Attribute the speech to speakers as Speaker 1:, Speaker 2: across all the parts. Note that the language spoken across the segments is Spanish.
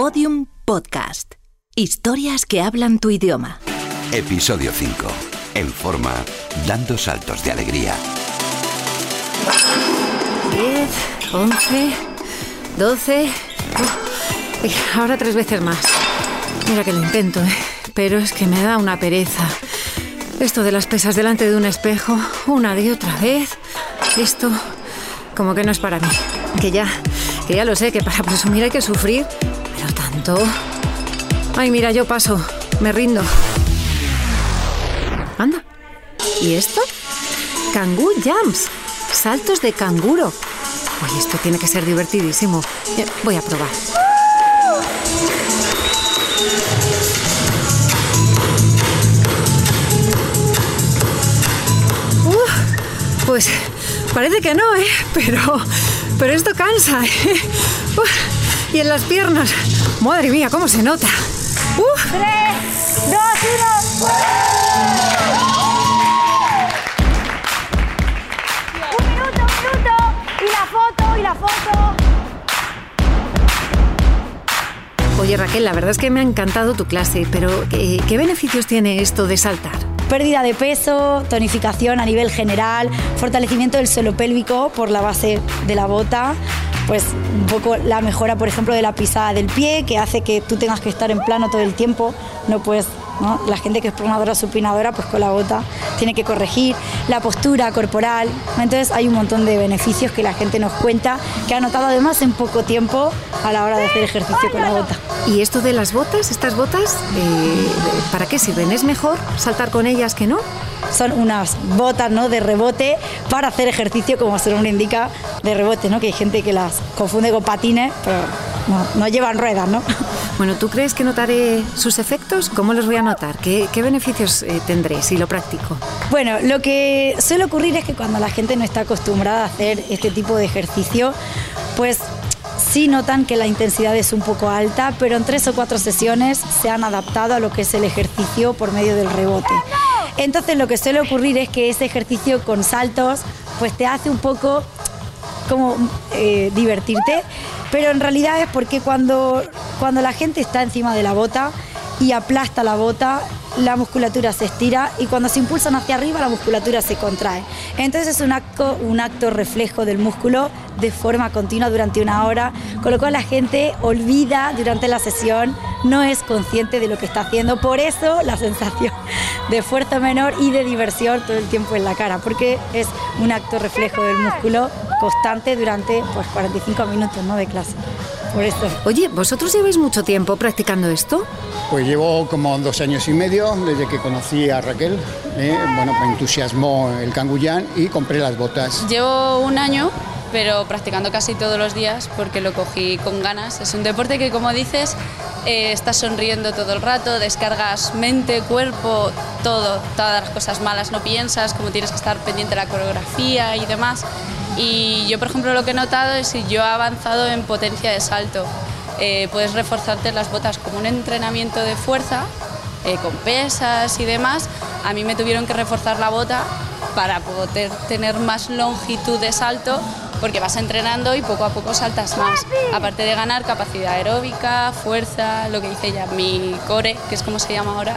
Speaker 1: Podium Podcast. Historias que hablan tu idioma.
Speaker 2: Episodio 5. En forma, dando saltos de alegría.
Speaker 3: 10, 11, 12. Uy, ahora tres veces más. Mira que lo intento, ¿eh? pero es que me da una pereza. Esto de las pesas delante de un espejo, una y otra vez. Esto, como que no es para mí. Que ya, que ya lo sé, que para presumir hay que sufrir. Pero tanto. Ay, mira, yo paso. Me rindo. Anda. ¿Y esto? Kangoo Jumps. Saltos de canguro. Uy, esto tiene que ser divertidísimo. Eh, Voy a probar. Pues parece que no, ¿eh? Pero, pero esto cansa, ¿eh? Y en las piernas. Madre mía, cómo se nota. Uf.
Speaker 4: ¡Tres, dos, uno! Un minuto, un minuto. Y la foto, y la foto.
Speaker 3: Oye Raquel, la verdad es que me ha encantado tu clase, pero eh, ¿qué beneficios tiene esto de saltar?
Speaker 4: Pérdida de peso, tonificación a nivel general, fortalecimiento del suelo pélvico por la base de la bota, pues un poco la mejora, por ejemplo, de la pisada del pie, que hace que tú tengas que estar en plano todo el tiempo, no puedes, ¿no? La gente que es pronadora o supinadora, pues con la bota tiene que corregir, la postura corporal, entonces hay un montón de beneficios que la gente nos cuenta, que ha notado además en poco tiempo a la hora de hacer ejercicio con la bota.
Speaker 3: ¿Y esto de las botas, estas botas, eh, para qué sirven? ¿Es mejor saltar con ellas que no?
Speaker 4: Son unas botas ¿no? de rebote para hacer ejercicio, como su nombre indica, de rebote, ¿no? que hay gente que las confunde con patines, pero no, no llevan ruedas, ¿no?
Speaker 3: Bueno, ¿tú crees que notaré sus efectos? ¿Cómo los voy a notar? ¿Qué, qué beneficios eh, tendré si lo practico?
Speaker 4: Bueno, lo que suele ocurrir es que cuando la gente no está acostumbrada a hacer este tipo de ejercicio, pues sí notan que la intensidad es un poco alta, pero en tres o cuatro sesiones se han adaptado a lo que es el ejercicio por medio del rebote. Entonces lo que suele ocurrir es que ese ejercicio con saltos pues te hace un poco como eh, divertirte, pero en realidad es porque cuando, cuando la gente está encima de la bota y aplasta la bota, la musculatura se estira y cuando se impulsan hacia arriba la musculatura se contrae. Entonces es un acto, un acto reflejo del músculo de forma continua durante una hora, con lo cual la gente olvida durante la sesión, no es consciente de lo que está haciendo. Por eso la sensación de fuerza menor y de diversión todo el tiempo en la cara, porque es un acto reflejo del músculo constante durante pues, 45 minutos ¿no? de clase. Por eso.
Speaker 3: Oye, ¿vosotros lleváis mucho tiempo practicando esto?
Speaker 5: Pues llevo como dos años y medio desde que conocí a Raquel. ¿eh? Bueno, me entusiasmó el canguyán y compré las botas.
Speaker 6: Llevo un año, pero practicando casi todos los días porque lo cogí con ganas. Es un deporte que, como dices, eh, estás sonriendo todo el rato, descargas mente, cuerpo, todo, todas las cosas malas no piensas, como tienes que estar pendiente de la coreografía y demás. Y yo, por ejemplo, lo que he notado es que yo he avanzado en potencia de salto. Eh, puedes reforzarte las botas como un entrenamiento de fuerza, eh, con pesas y demás. A mí me tuvieron que reforzar la bota para poder tener más longitud de salto porque vas entrenando y poco a poco saltas más. Aparte de ganar capacidad aeróbica, fuerza, lo que dice ya mi core, que es como se llama ahora.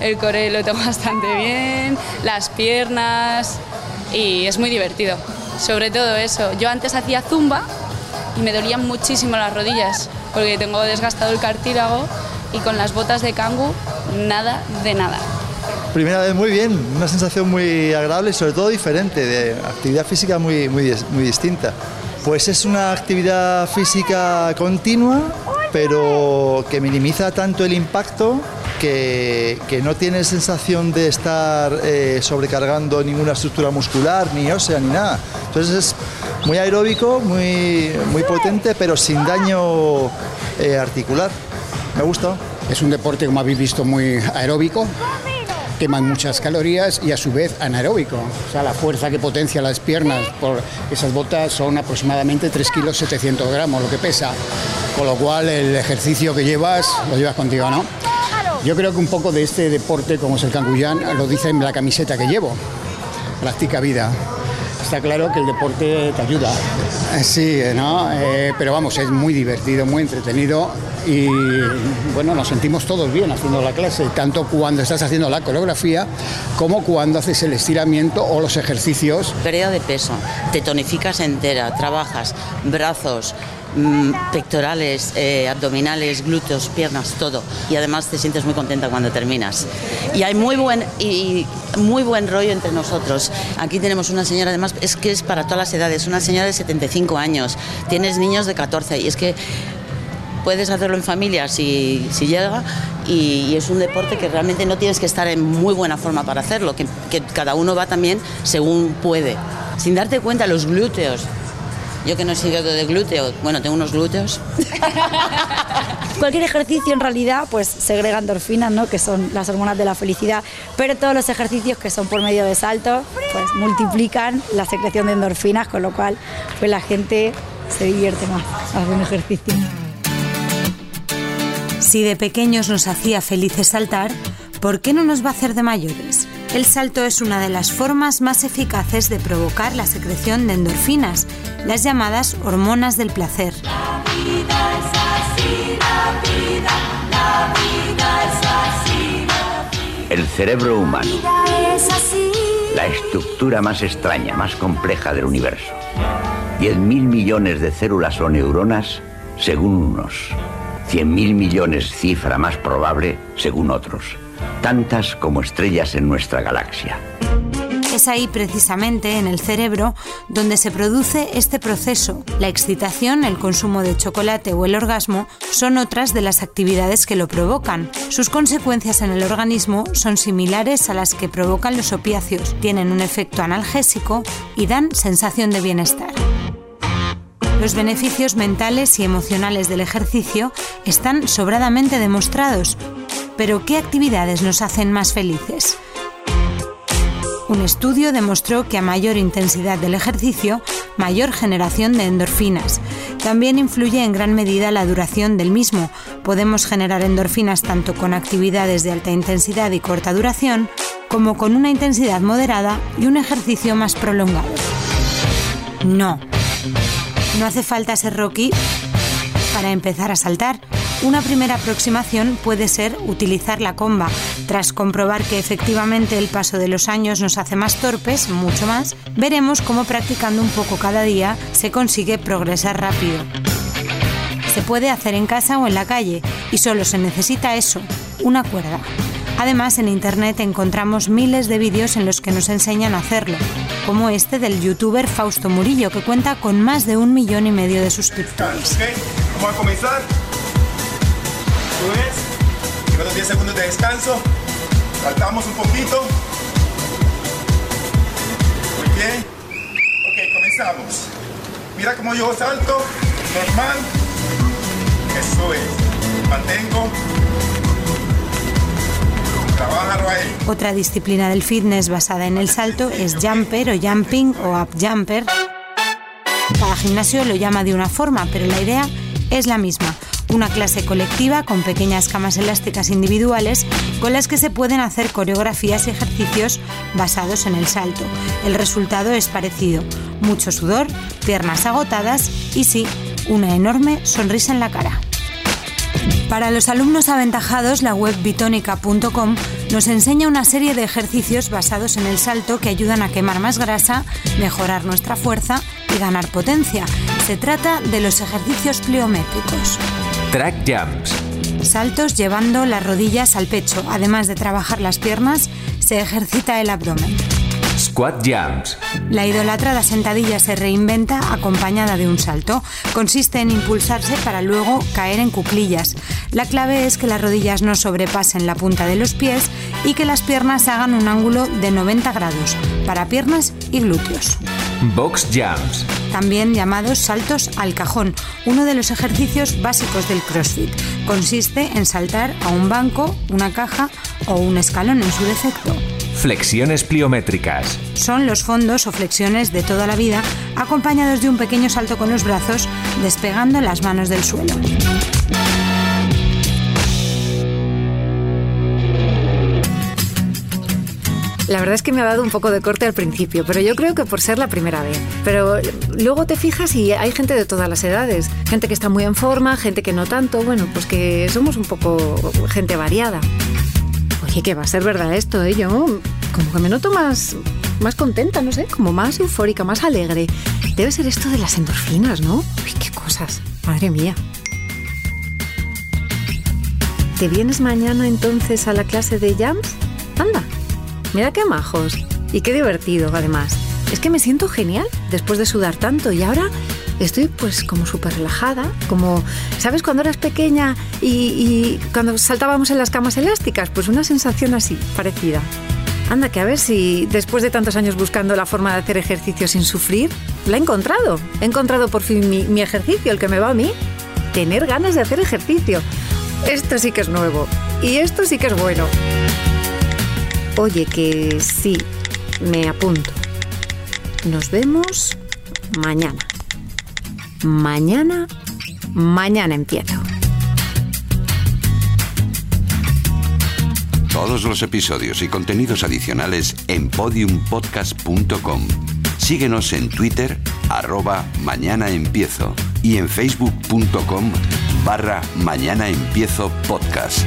Speaker 6: El core lo tengo bastante bien, las piernas y es muy divertido. Sobre todo eso. Yo antes hacía zumba y me dolían muchísimo las rodillas porque tengo desgastado el cartílago y con las botas de kangu nada de nada.
Speaker 7: Primera vez muy bien, una sensación muy agradable y sobre todo diferente, de actividad física muy, muy, muy distinta. Pues es una actividad física continua, pero que minimiza tanto el impacto que, que no tienes sensación de estar eh, sobrecargando ninguna estructura muscular, ni ósea, ni nada. Entonces es muy aeróbico, muy, muy potente, pero sin daño eh, articular. Me gusta.
Speaker 5: Es un deporte, como habéis visto, muy aeróbico. Queman muchas calorías y a su vez anaeróbico. O sea, la fuerza que potencia las piernas por esas botas son aproximadamente 3 kilos 700 gramos, lo que pesa. Con lo cual el ejercicio que llevas, lo llevas contigo, ¿no? Yo creo que un poco de este deporte, como es el canguyán, lo dice en la camiseta que llevo. Practica vida. Está claro que el deporte te ayuda. Eh, Sí, ¿no? Eh, pero vamos, es muy divertido, muy entretenido y bueno, nos sentimos todos bien haciendo la clase, tanto cuando estás haciendo la coreografía como cuando haces el estiramiento o los ejercicios.
Speaker 8: Pérdida de peso, te tonificas entera, trabajas brazos, mm, pectorales, eh, abdominales, glúteos, piernas, todo. Y además te sientes muy contenta cuando terminas. Y hay muy buen, y muy buen rollo entre nosotros. Aquí tenemos una señora, además, es que es para todas las edades, una señora de 75 años, tienes niños de 14 y es que puedes hacerlo en familia si, si llega y, es un deporte que realmente no tienes que estar en muy buena forma para hacerlo, que cada uno va también según puede. Sin darte cuenta, los glúteos. Yo que no he sido de glúteo, bueno, tengo unos glúteos.
Speaker 4: Cualquier ejercicio en realidad pues segrega endorfinas, ¿no? que son las hormonas de la felicidad, pero todos los ejercicios que son por medio de saltos pues multiplican la secreción de endorfinas, con lo cual pues la gente se divierte más haciendo ejercicio.
Speaker 9: Si de pequeños nos hacía felices saltar, ¿por qué no nos va a hacer de mayores? El salto es una de las formas más eficaces de provocar la secreción de endorfinas, las llamadas hormonas del placer.
Speaker 10: El cerebro humano. La estructura más extraña, más compleja del universo. 10.000 millones de células o neuronas, según unos. 100.000 millones cifra más probable, según otros. Tantas como estrellas en nuestra galaxia.
Speaker 9: Es ahí precisamente, en el cerebro, donde se produce este proceso. La excitación, el consumo de chocolate o el orgasmo son otras de las actividades que lo provocan. Sus consecuencias en el organismo son similares a las que provocan los opiáceos. Tienen un efecto analgésico y dan sensación de bienestar. Los beneficios mentales y emocionales del ejercicio están sobradamente demostrados. Pero ¿qué actividades nos hacen más felices? Un estudio demostró que a mayor intensidad del ejercicio, mayor generación de endorfinas. También influye en gran medida la duración del mismo. Podemos generar endorfinas tanto con actividades de alta intensidad y corta duración, como con una intensidad moderada y un ejercicio más prolongado. No. No hace falta ser Rocky para empezar a saltar. Una primera aproximación puede ser utilizar la comba. Tras comprobar que efectivamente el paso de los años nos hace más torpes, mucho más, veremos cómo practicando un poco cada día se consigue progresar rápido. Se puede hacer en casa o en la calle y solo se necesita eso, una cuerda. Además, en Internet encontramos miles de vídeos en los que nos enseñan a hacerlo, como este del youtuber Fausto Murillo, que cuenta con más de un millón y medio de suscriptores.
Speaker 11: Ok, vamos a comenzar. Lleva los 10 segundos de descanso. Saltamos un poquito. Muy bien. Ok, comenzamos. Mira cómo yo salto. Normal. Eso es. Mantengo.
Speaker 9: Otra disciplina del fitness basada en el salto es jumper o jumping o up jumper. Cada gimnasio lo llama de una forma, pero la idea es la misma. Una clase colectiva con pequeñas camas elásticas individuales con las que se pueden hacer coreografías y ejercicios basados en el salto. El resultado es parecido. Mucho sudor, piernas agotadas y sí, una enorme sonrisa en la cara. Para los alumnos aventajados, la web bitónica.com nos enseña una serie de ejercicios basados en el salto que ayudan a quemar más grasa, mejorar nuestra fuerza y ganar potencia. Se trata de los ejercicios pliométricos.
Speaker 12: Track Jumps.
Speaker 9: Saltos llevando las rodillas al pecho. Además de trabajar las piernas, se ejercita el abdomen.
Speaker 12: Squat Jumps.
Speaker 9: La idolatrada sentadilla se reinventa acompañada de un salto. Consiste en impulsarse para luego caer en cuclillas. La clave es que las rodillas no sobrepasen la punta de los pies y que las piernas hagan un ángulo de 90 grados para piernas y glúteos.
Speaker 12: Box Jumps.
Speaker 9: También llamados saltos al cajón, uno de los ejercicios básicos del CrossFit. Consiste en saltar a un banco, una caja o un escalón en su defecto.
Speaker 12: Flexiones pliométricas.
Speaker 9: Son los fondos o flexiones de toda la vida, acompañados de un pequeño salto con los brazos, despegando las manos del suelo.
Speaker 3: La verdad es que me ha dado un poco de corte al principio, pero yo creo que por ser la primera vez. Pero luego te fijas y hay gente de todas las edades. Gente que está muy en forma, gente que no tanto. Bueno, pues que somos un poco gente variada. Oye, que va a ser verdad esto, ¿eh? Yo como que me noto más, más contenta, no sé, como más eufórica, más alegre. Debe ser esto de las endorfinas, ¿no? Uy, qué cosas. Madre mía. ¿Te vienes mañana entonces a la clase de jams? Mira qué majos. Y qué divertido, además. Es que me siento genial después de sudar tanto y ahora estoy pues como súper relajada, como, ¿sabes? Cuando eras pequeña y, cuando saltábamos en las camas elásticas, pues una sensación así, parecida. Anda, que a ver si después de tantos años buscando la forma de hacer ejercicio sin sufrir, la he encontrado. He encontrado por fin mi ejercicio, el que me va a mí. Tener ganas de hacer ejercicio. Esto sí que es nuevo. Y esto sí que es bueno. Oye, que sí, me apunto. Nos vemos mañana. Mañana, mañana empiezo.
Speaker 2: Todos los episodios y contenidos adicionales en podiumpodcast.com. Síguenos en Twitter, arroba mañana empiezo y en facebook.com barra mañana empiezo podcast.